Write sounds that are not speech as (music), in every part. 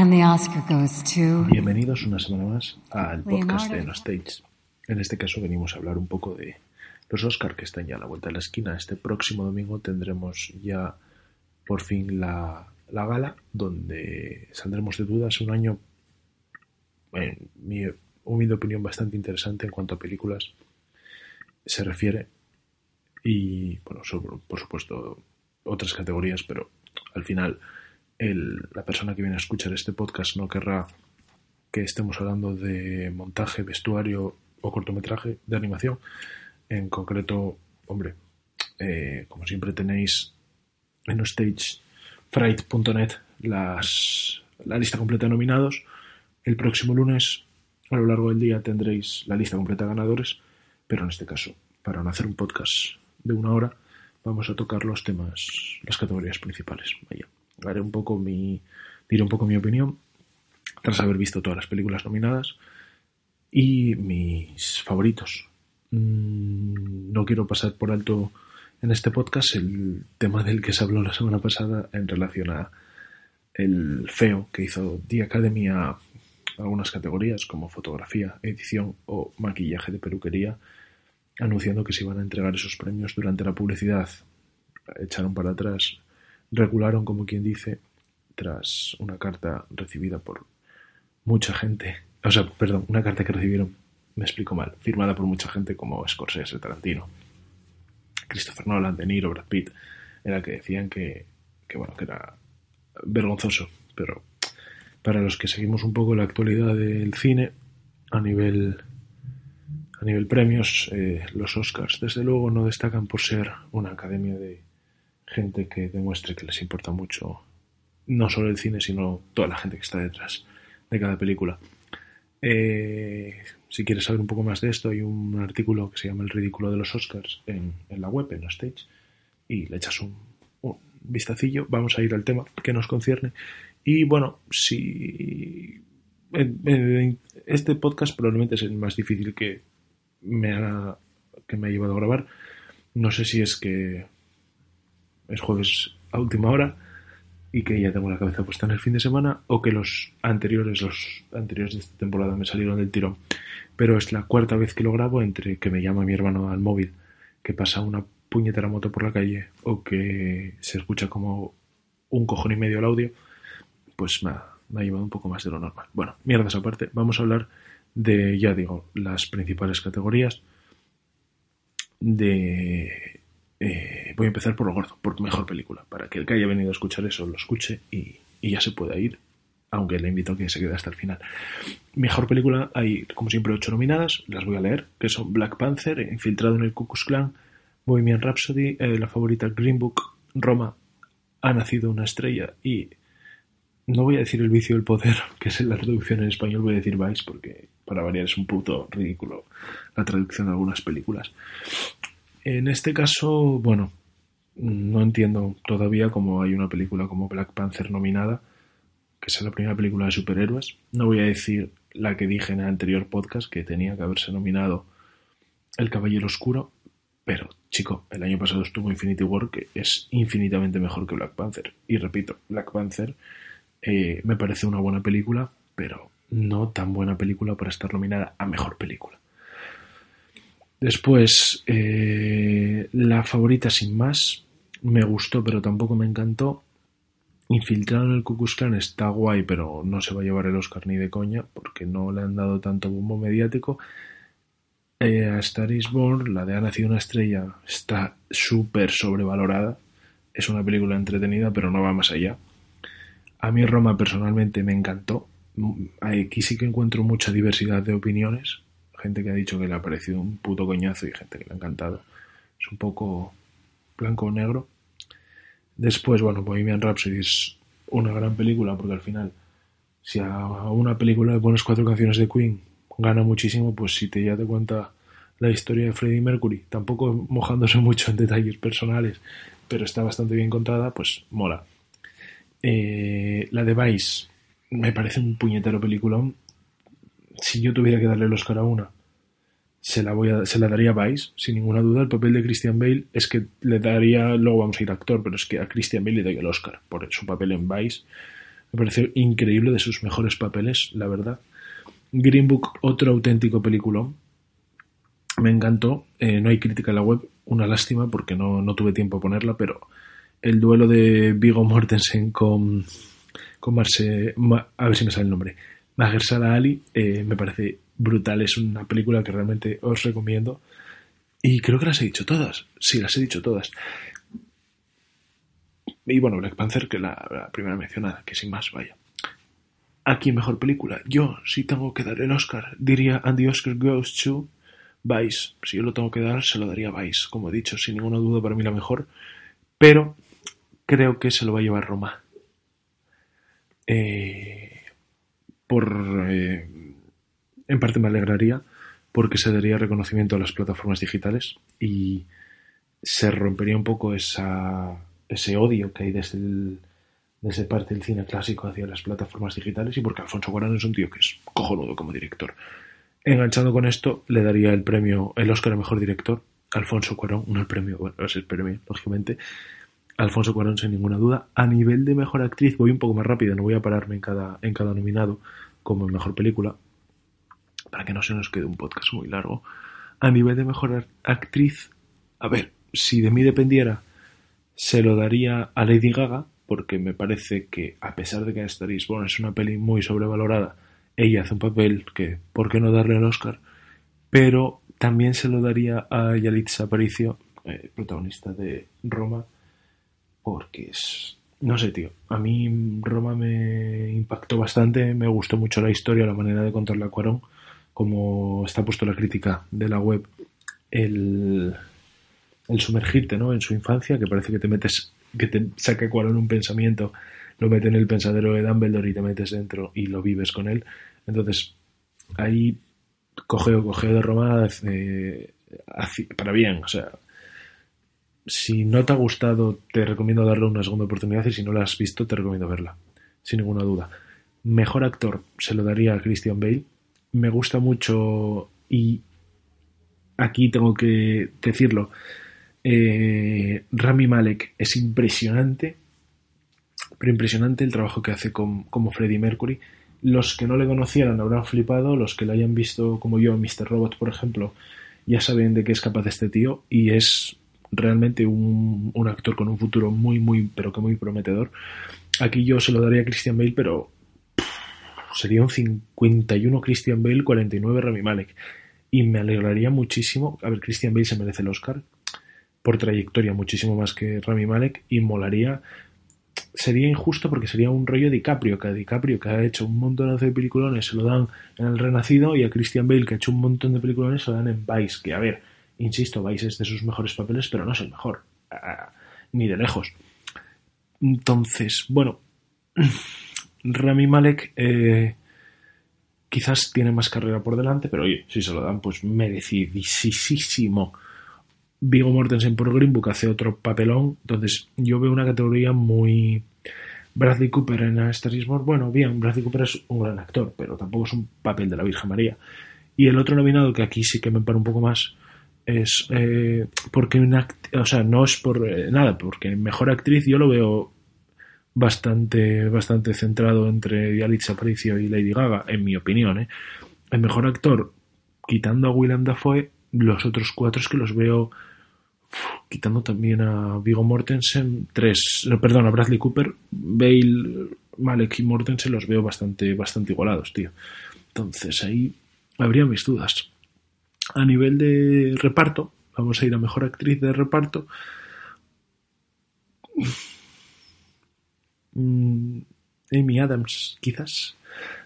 And the Oscar goes to... Bienvenidos una semana más al podcast de No Stage. En este caso venimos a hablar un poco de los Oscar que están ya a la vuelta de la esquina. Este próximo domingo tendremos ya por fin la, la gala donde saldremos de dudas un año, en mi humilde opinión, bastante interesante en cuanto a películas se refiere. Y, bueno, sobre, por supuesto, otras categorías, pero al final el, la persona que viene a escuchar este podcast no querrá que estemos hablando de montaje, vestuario o cortometraje de animación. En concreto, hombre, eh, como siempre tenéis en stagefright.net las la lista completa de nominados. El próximo lunes, a lo largo del día, tendréis la lista completa de ganadores, pero en este caso, para no hacer un podcast de una hora, vamos a tocar los temas, las categorías principales. Vaya haré un poco mi, diré un poco mi opinión tras haber visto todas las películas nominadas y mis favoritos. Mm, no quiero pasar por alto en este podcast el tema del que se habló la semana pasada en relación a el feo que hizo The Academy a algunas categorías como fotografía, edición o maquillaje de peluquería, anunciando que se iban a entregar esos premios durante la publicidad. Echaron para atrás regularon, como quien dice, tras una carta recibida por mucha gente, o sea, perdón, una carta que recibieron, me explico mal, firmada por mucha gente como Scorsese, Tarantino, Christopher Nolan, De Niro, Brad Pitt, era que decían que, que bueno, que era vergonzoso, pero para los que seguimos un poco la actualidad del cine a nivel a nivel premios, eh, los Oscars desde luego no destacan por ser una academia de gente que demuestre que les importa mucho no solo el cine, sino toda la gente que está detrás de cada película. Eh, si quieres saber un poco más de esto, hay un artículo que se llama El ridículo de los Oscars en, la web, en la stage, y le echas un, vistacillo. Vamos a ir al tema que nos concierne. Y bueno, si este podcast probablemente es el más difícil que me que me ha llevado a grabar. No sé si es que es jueves a última hora y que ya tengo la cabeza puesta en el fin de semana o que los anteriores, los anteriores de esta temporada me salieron del tirón. Pero es la cuarta vez que lo grabo entre que me llama mi hermano al móvil, que pasa una puñetera moto por la calle o que se escucha como un cojón y medio el audio, pues me ha, me ha llevado un poco más de lo normal. Bueno, mierdas aparte, vamos a hablar de, ya digo, las principales categorías de eh, voy a empezar por lo gordo, por mejor película, para que el que haya venido a escuchar eso lo escuche y, ya se pueda ir, aunque le invito a que se quede hasta el final. Mejor película, hay como siempre ocho nominadas, las voy a leer, que son Black Panther, Infiltrado en el Ku Klux Klan, Bohemian Rhapsody, eh, la favorita Green Book, Roma, Ha nacido una estrella y no voy a decir El vicio del poder, (laughs) que es la traducción en español, voy a decir Vice, porque para variar es un puto ridículo la traducción de algunas películas. En este caso, bueno, no entiendo todavía cómo hay una película como Black Panther nominada, que es la primera película de superhéroes. No voy a decir la que dije en el anterior podcast, que tenía que haberse nominado El Caballero Oscuro, pero chico, el año pasado estuvo Infinity War, que es infinitamente mejor que Black Panther. Y repito, Black Panther eh, me parece una buena película, pero no tan buena película para estar nominada a mejor película. Después, eh, la favorita sin más, me gustó pero tampoco me encantó. Infiltrado en el Ku está guay, pero no se va a llevar el Oscar ni de coña, porque no le han dado tanto bombo mediático. Eh, a Star is Born, la de Ha nacido una estrella, está súper sobrevalorada. Es una película entretenida, pero no va más allá. A mí Roma personalmente me encantó. Aquí sí que encuentro mucha diversidad de opiniones gente que ha dicho que le ha parecido un puto coñazo y gente que le ha encantado. Es un poco blanco o negro. Después, bueno, Bohemian Rhapsody es una gran película porque al final, si a una película le pones cuatro canciones de Queen gana muchísimo, pues si te ya te cuenta la historia de Freddie Mercury, tampoco mojándose (laughs) mucho en detalles personales, pero está bastante bien contada, pues mola. Eh, la de Vice me parece un puñetero peliculón. Si yo tuviera que darle el Oscar a una, se la, voy a, se la daría a Vice, sin ninguna duda. El papel de Christian Bale es que le daría, luego vamos a ir a actor, pero es que a Christian Bale le doy el Oscar por su papel en Vice. Me parece increíble, de sus mejores papeles, la verdad. Green Book, otro auténtico peliculón. Me encantó. Eh, no hay crítica en la web, una lástima porque no, no tuve tiempo a ponerla, pero el duelo de Vigo Mortensen con, con Marce, a ver si me sale el nombre, Mahershala Ali, eh, me parece brutal. Es una película que realmente os recomiendo. Y creo que las he dicho todas. Sí, las he dicho todas. Y bueno, Black Panther, que la, la primera mencionada, que sin más, vaya. Aquí mejor película. Yo, si tengo que dar el Oscar, diría And the Oscar goes to Vice. Si yo lo tengo que dar, se lo daría Vice. Como he dicho, sin ninguna duda para mí la mejor. Pero creo que se lo va a llevar Roma. Eh, por eh, en parte me alegraría porque se daría reconocimiento a las plataformas digitales y se rompería un poco esa, ese odio que hay desde, desde parte del cine clásico hacia las plataformas digitales y porque Alfonso Cuarón es un tío que es cojonudo como director. Enganchando con esto, le daría el premio, el Oscar a Mejor Director, Alfonso Cuarón, no el premio, bueno, es el premio, lógicamente, Alfonso Cuarón sin ninguna duda. A nivel de mejor actriz, voy un poco más rápido, no voy a pararme en cada, en cada nominado como en mejor película, para que no se nos quede un podcast muy largo. A nivel de mejor actriz, a ver, si de mí dependiera, se lo daría a Lady Gaga, porque me parece que, a pesar de que Star is es una peli muy sobrevalorada, ella hace un papel que, ¿por qué no darle el Oscar? Pero también se lo daría a Yalitza Aparicio, eh, protagonista de Roma, porque es... No sé, tío. A mí Roma me impactó bastante, me gustó mucho la historia, la manera de contarla a Cuarón, como está puesto la crítica de la web, el, el sumergirte ¿no? en su infancia, que parece que te metes, que te saca Cuarón un pensamiento, lo mete en el pensadero de Dumbledore y te metes dentro y lo vives con él. Entonces, ahí cogeo, cogeo de Roma eh, para bien, o sea, si no te ha gustado, te recomiendo darle una segunda oportunidad y si no la has visto, te recomiendo verla, sin ninguna duda. Mejor actor se lo daría a Christian Bale. Me gusta mucho y aquí tengo que decirlo. Eh, Rami Malek es impresionante, pero impresionante el trabajo que hace como Freddie Mercury. Los que no le conocieran habrán flipado, los que lo hayan visto como yo, Mr. Robot, por ejemplo, ya saben de qué es capaz este tío y es realmente un, actor con un futuro muy, muy, pero que muy prometedor. Aquí yo se lo daría a Christian Bale, pero sería un 51 Christian Bale, 49 Rami Malek. Y me alegraría muchísimo. A ver, Christian Bale se merece el Oscar por trayectoria muchísimo más que Rami Malek y molaría. Sería injusto porque sería un rollo DiCaprio, que a DiCaprio que ha hecho un montón de peliculones se lo dan en El Renacido y a Christian Bale que ha hecho un montón de peliculones se lo dan en Vice, que a ver, Insisto, Vice es de sus mejores papeles, pero no es el mejor. ni de lejos. Entonces, bueno, (clears throat) Rami Malek eh, quizás tiene más carrera por delante, pero oye, si se lo dan, pues merecidísimo. Vigo Mortensen por Green Book hace otro papelón, entonces yo veo una categoría muy... Bradley Cooper en A bueno, bien, Bradley Cooper es un gran actor, pero tampoco es un papel de la Virgen María. Y el otro nominado, que aquí sí que me paro un poco más, es eh, porque una o sea no es por eh, nada porque mejor actriz yo lo veo bastante bastante centrado entre Yalitza Aparicio y Lady Gaga en mi opinión ¿eh? el mejor actor quitando a Willem Dafoe los otros cuatro es que los veo quitando también a Vigo Mortensen tres perdón a Bradley Cooper Bale Malek y Mortensen los veo bastante bastante igualados tío entonces ahí habría mis dudas a nivel de reparto, vamos a ir a mejor actriz de reparto. Mm, Amy Adams, quizás.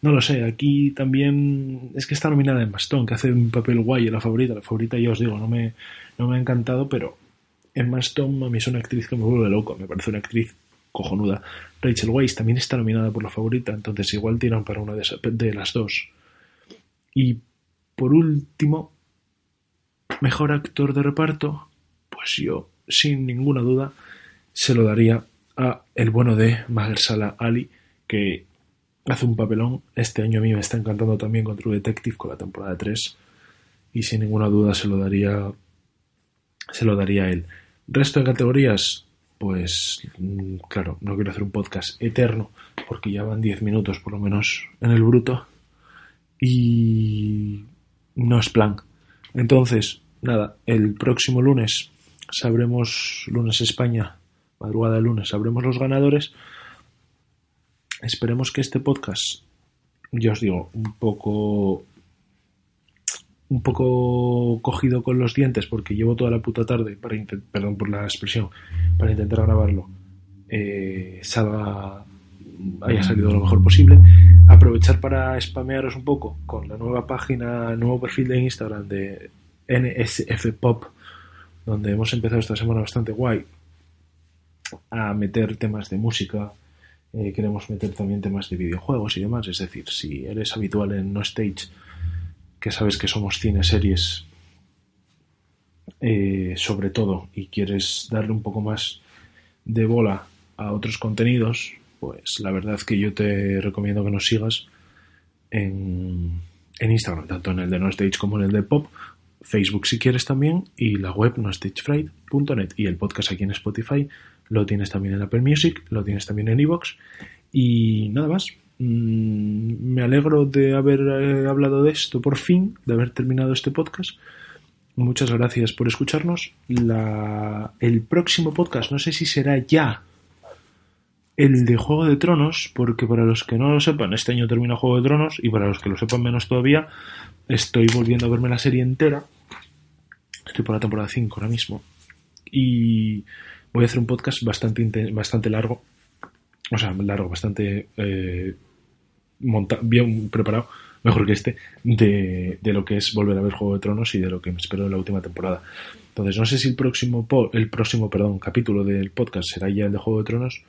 No lo sé, aquí también es que está nominada en Bastón, que hace un papel guay en la favorita. La favorita, ya os digo, no me, no me ha encantado, pero Emma Stone a mí es una actriz que me vuelve loco, me parece una actriz cojonuda. Rachel Weisz también está nominada por la favorita, entonces igual tiran para una de las dos. Y por último, mejor actor de reparto, pues yo, sin ninguna duda, se lo daría a el bueno de Mahershala Ali, que hace un papelón. Este año a mí me está encantando también con True Detective con la temporada 3 y sin ninguna duda se lo daría se lo daría a él. Resto de categorías, pues mm, claro, no quiero hacer un podcast eterno porque ya van 10 minutos por lo menos en el bruto y no es plan. Entonces, nada, el próximo lunes sabremos, lunes España, madrugada de lunes, sabremos los ganadores. Esperemos que este podcast, ya os digo, un poco un poco cogido con los dientes porque llevo toda la puta tarde, para perdón por la expresión, para intentar grabarlo, eh, salga, haya salido lo mejor posible. Aprovechar para spamearos un poco con la nueva página, nuevo perfil de Instagram de NSF Pop, donde hemos empezado esta semana bastante guay a meter temas de música. Eh, queremos meter también temas de videojuegos y demás. Es decir, si eres habitual en No Stage, que sabes que somos cine series eh, sobre todo y quieres darle un poco más de bola a otros contenidos, pues la verdad que yo te recomiendo que nos sigas en, en Instagram, tanto en el de No Stage como en el de Pop, Facebook si quieres también, y la web nostagefright.net y el podcast aquí en Spotify lo tienes también en Apple Music, lo tienes también en Evox y nada más. Mm, me alegro de haber eh, hablado de esto por fin, de haber terminado este podcast. Muchas gracias por escucharnos. el próximo podcast, no sé si será ya el de Juego de Tronos, porque para los que no lo sepan, este año termina Juego de Tronos y para los que lo sepan menos todavía, estoy volviendo a verme la serie entera. Estoy por la temporada 5 ahora mismo. Y voy a hacer un podcast bastante, bastante largo. O sea, largo, bastante eh, bien preparado, mejor que este, de, lo que es volver a ver Juego de Tronos y de lo que me espero en la última temporada. Entonces, no sé si el próximo, el próximo perdón, capítulo del podcast será ya el de Juego de Tronos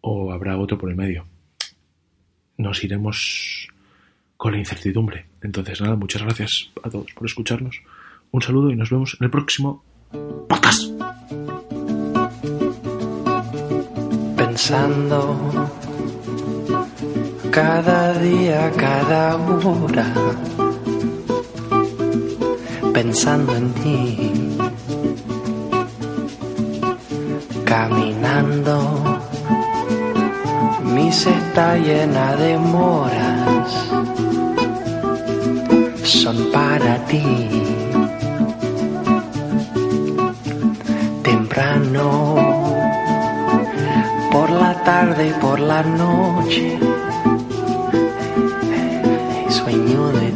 o habrá otro por el medio. Nos iremos con la incertidumbre. Entonces, nada, muchas gracias a todos por escucharnos. Un saludo y nos vemos en el próximo podcast. Pensando cada día, cada hora, pensando en ti, caminando, mi está llena de moras, son para ti. Temprano, por la tarde y por la noche sueño de.